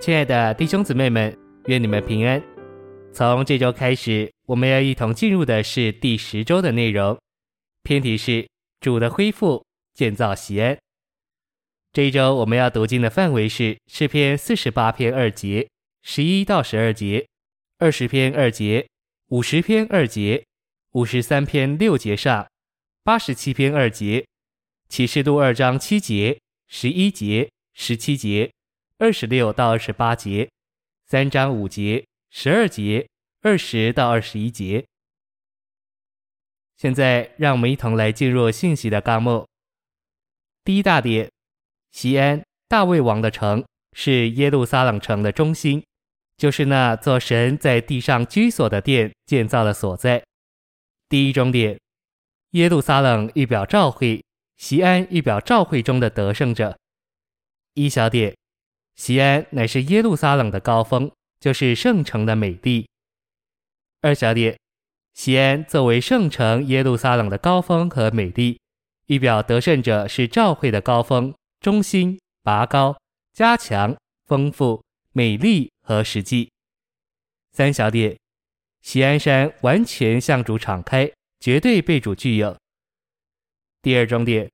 亲爱的弟兄姊妹们，愿你们平安。从这周开始，我们要一同进入的是第十周的内容，篇题是主的恢复，建造锡安。这一周我们要读经的范围是诗篇四十八篇二节、十一到十二节、二十篇二节、五十篇二节、五十三篇六节上、八十七篇二节、启示录二章七节、十一节、十七节。二十六到二十八节，三章五节，十二节，二十到二十一节。现在，让我们一同来进入信息的纲目。第一大点，西安，大卫王的城，是耶路撒冷城的中心，就是那座神在地上居所的殿建造的所在。第一中点，耶路撒冷预表召会，西安预表召会中的得胜者。一小点。西安乃是耶路撒冷的高峰，就是圣城的美丽。二小点，西安作为圣城耶路撒冷的高峰和美丽，预表得胜者是召会的高峰、中心、拔高、加强、丰富、美丽和实际。三小点，西安山完全向主敞开，绝对被主具有。第二中点，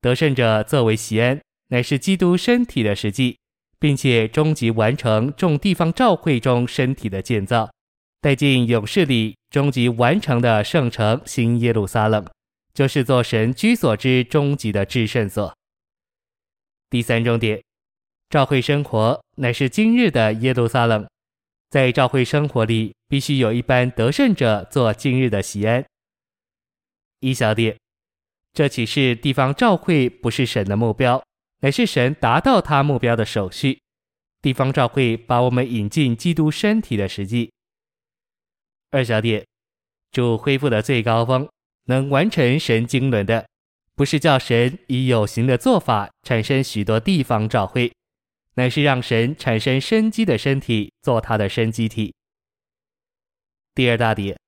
得胜者作为西安，乃是基督身体的实际。并且终极完成众地方召会中身体的建造，带进永世里终极完成的圣城新耶路撒冷，就是做神居所之终极的至圣所。第三重点，召会生活乃是今日的耶路撒冷，在召会生活里必须有一般得胜者做今日的西安。一小点，这岂是地方召会不是神的目标？乃是神达到他目标的手续，地方召会把我们引进基督身体的实际。二小点，主恢复的最高峰，能完成神经纶的，不是叫神以有形的做法产生许多地方照会，乃是让神产生生机的身体做他的生机体。第二大点，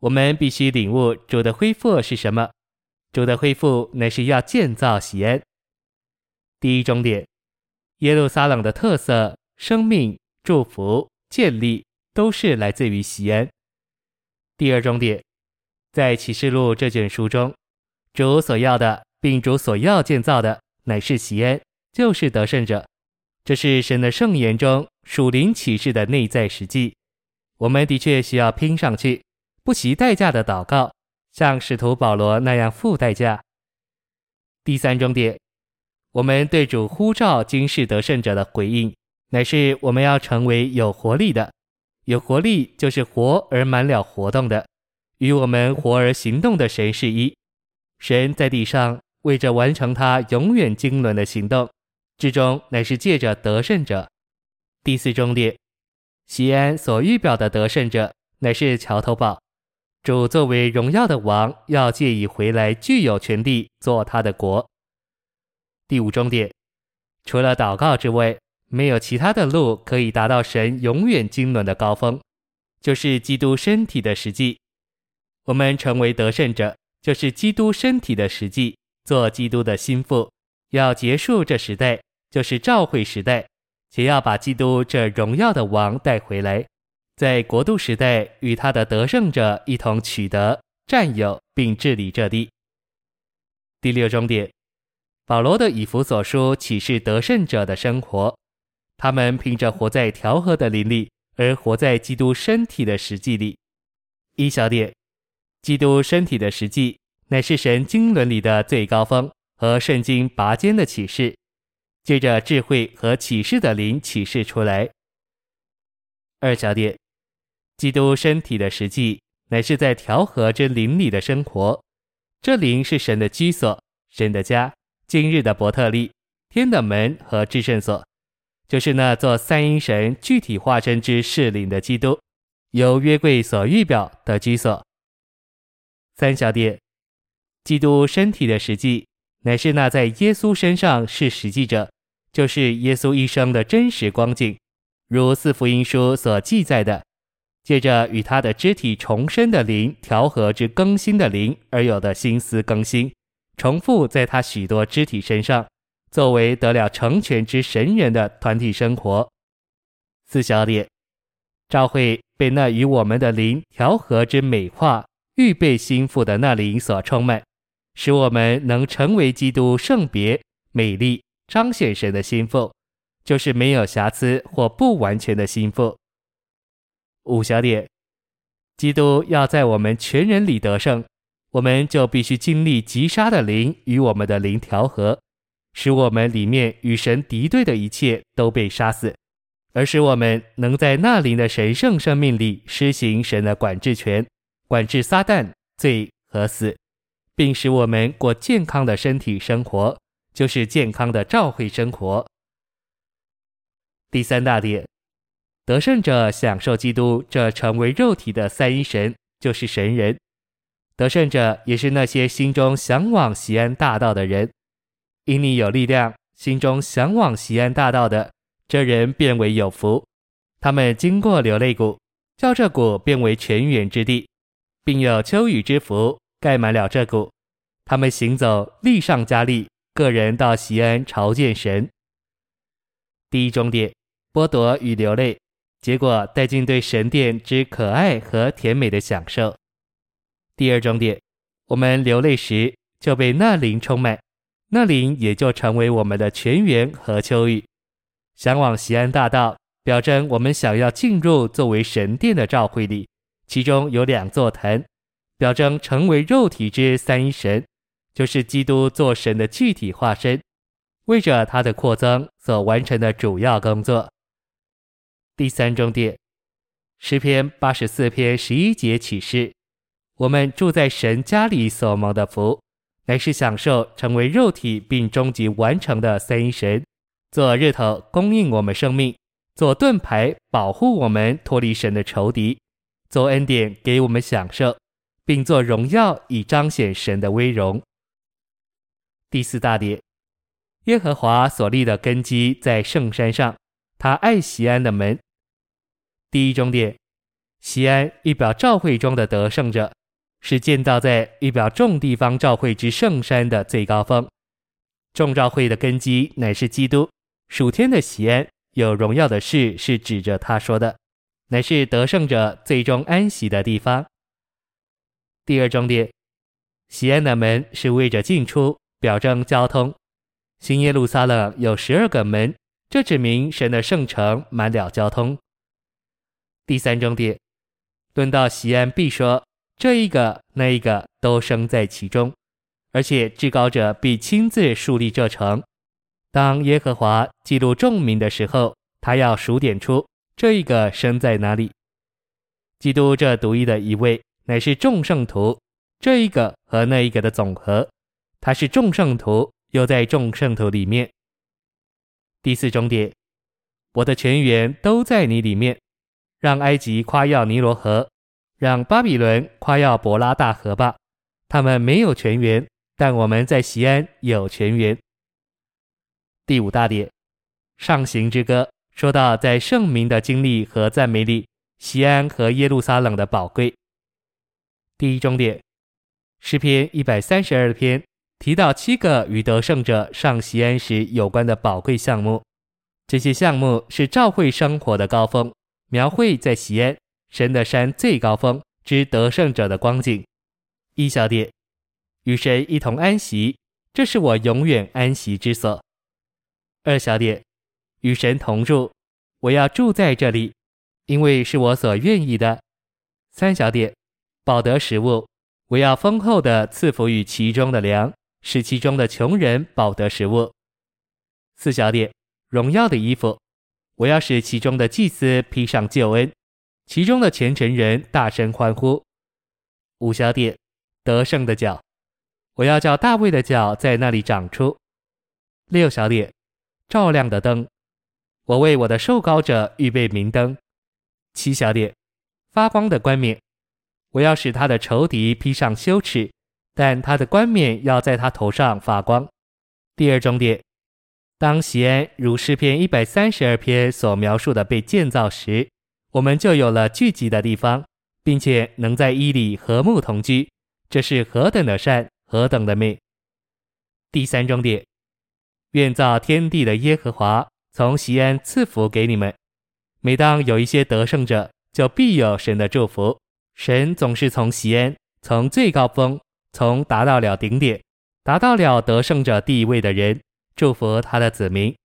我们必须领悟主的恢复是什么？主的恢复乃是要建造喜安。第一终点，耶路撒冷的特色、生命、祝福、建立，都是来自于锡安。第二终点，在启示录这卷书中，主所要的，并主所要建造的，乃是锡安，就是得胜者。这是神的圣言中属灵启示的内在实际。我们的确需要拼上去，不惜代价的祷告，像使徒保罗那样付代价。第三终点。我们对主呼召今世得胜者的回应，乃是我们要成为有活力的。有活力就是活而满了活动的，与我们活而行动的神是一。神在地上为着完成他永远经纶的行动，至终乃是借着得胜者。第四中点，西安所预表的得胜者，乃是桥头堡。主作为荣耀的王，要借以回来，具有权利做他的国。第五终点，除了祷告之外，没有其他的路可以达到神永远经纶的高峰，就是基督身体的实际。我们成为得胜者，就是基督身体的实际，做基督的心腹，要结束这时代，就是召会时代，且要把基督这荣耀的王带回来，在国度时代与他的得胜者一同取得、占有并治理这地。第六终点。保罗的以弗所书启示得胜者的生活，他们凭着活在调和的灵里，而活在基督身体的实际里。一小点，基督身体的实际，乃是神经伦理的最高峰和圣经拔尖的启示，借着智慧和启示的灵启示出来。二小点，基督身体的实际，乃是在调和之灵里的生活，这灵是神的居所，神的家。今日的伯特利、天的门和至圣所，就是那座三一神具体化身之适灵的基督，由约柜所预表的居所。三小点，基督身体的实际，乃是那在耶稣身上是实际者，就是耶稣一生的真实光景，如四福音书所记载的，借着与他的肢体重生的灵调和之更新的灵而有的心思更新。重复在他许多肢体身上，作为得了成全之神人的团体生活，四小点，教会被那与我们的灵调和之美化、预备心腹的那灵所充满，使我们能成为基督圣别、美丽、彰显神的心腹，就是没有瑕疵或不完全的心腹。五小点，基督要在我们全人里得胜，我们就必须经历击杀的灵与我们的灵调和，使我们里面与神敌对的一切都被杀死。而使我们能在那灵的神圣生命里施行神的管制权，管制撒旦、罪和死，并使我们过健康的身体生活，就是健康的召会生活。第三大点，得胜者享受基督这成为肉体的三一神，就是神人。得胜者也是那些心中向往西安大道的人，因你有力量，心中向往西安大道的。这人便为有福，他们经过流泪谷，叫这谷变为泉源之地，并有秋雨之福盖满了这谷。他们行走，力上加力，个人到西安朝见神。第一终点，剥夺与流泪，结果带进对神殿之可爱和甜美的享受。第二终点，我们流泪时就被那灵充满，那灵也就成为我们的泉源和秋雨。向往锡安大道，表征我们想要进入作为神殿的召会里，其中有两座坛，表征成为肉体之三一神，就是基督做神的具体化身，为着他的扩增所完成的主要工作。第三终点，诗篇八十四篇十一节启示，我们住在神家里所蒙的福，乃是享受成为肉体并终极完成的三一神。做日头供应我们生命，做盾牌保护我们脱离神的仇敌，做恩典给我们享受，并做荣耀以彰显神的威荣。第四大点，耶和华所立的根基在圣山上，他爱西安的门。第一终点，西安一表教会中的得胜者，是建造在预表众地方召会之圣山的最高峰。众召会的根基乃是基督。属天的喜安，有荣耀的事是指着他说的，乃是得胜者最终安息的地方。第二重点，喜安的门是为着进出，表征交通。新耶路撒冷有十二个门，这指明神的圣城满了交通。第三重点，论到锡安，必说这一个那一个都生在其中，而且至高者必亲自树立这城。当耶和华记录众民的时候，他要数点出这一个生在哪里。基督这独一的一位，乃是众圣徒这一个和那一个的总和。他是众圣徒，又在众圣徒里面。第四终点，我的全员都在你里面，让埃及夸耀尼罗河，让巴比伦夸耀伯拉大河吧。他们没有泉源，但我们在西安有泉源。第五大点，上行之歌说到在圣明的经历和赞美里，西安和耶路撒冷的宝贵。第一终点，诗篇一百三十二篇提到七个与得胜者上西安时有关的宝贵项目，这些项目是教会生活的高峰，描绘在西安神的山最高峰之得胜者的光景。一小点，与神一同安息，这是我永远安息之所。二小点，与神同住，我要住在这里，因为是我所愿意的。三小点，保得食物，我要丰厚的赐福与其中的粮，使其中的穷人饱得食物。四小点，荣耀的衣服，我要使其中的祭司披上救恩，其中的虔诚人大声欢呼。五小点，得胜的角，我要叫大卫的角在那里长出。六小点。照亮的灯，我为我的受膏者预备明灯。七小点，发光的冠冕，我要使他的仇敌披上羞耻，但他的冠冕要在他头上发光。第二重点，当锡安如诗篇一百三十二篇所描述的被建造时，我们就有了聚集的地方，并且能在伊里和睦同居，这是何等的善，何等的美。第三终点。愿造天地的耶和华从西安赐福给你们，每当有一些得胜者，就必有神的祝福。神总是从西安，从最高峰，从达到了顶点，达到了得胜者地位的人，祝福他的子民。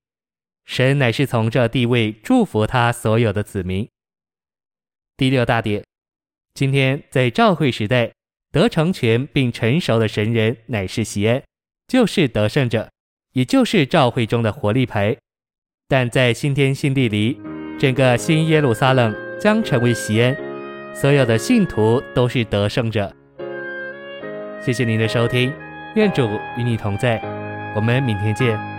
神乃是从这地位祝福他所有的子民。第六大点，今天在召会时代，得成全并成熟的神人乃是锡安，就是得胜者，也就是召会中的活力牌。但在新天新地里，整个新耶路撒冷将成为锡安，所有的信徒都是得胜者。谢谢您的收听，愿主与你同在，我们明天见。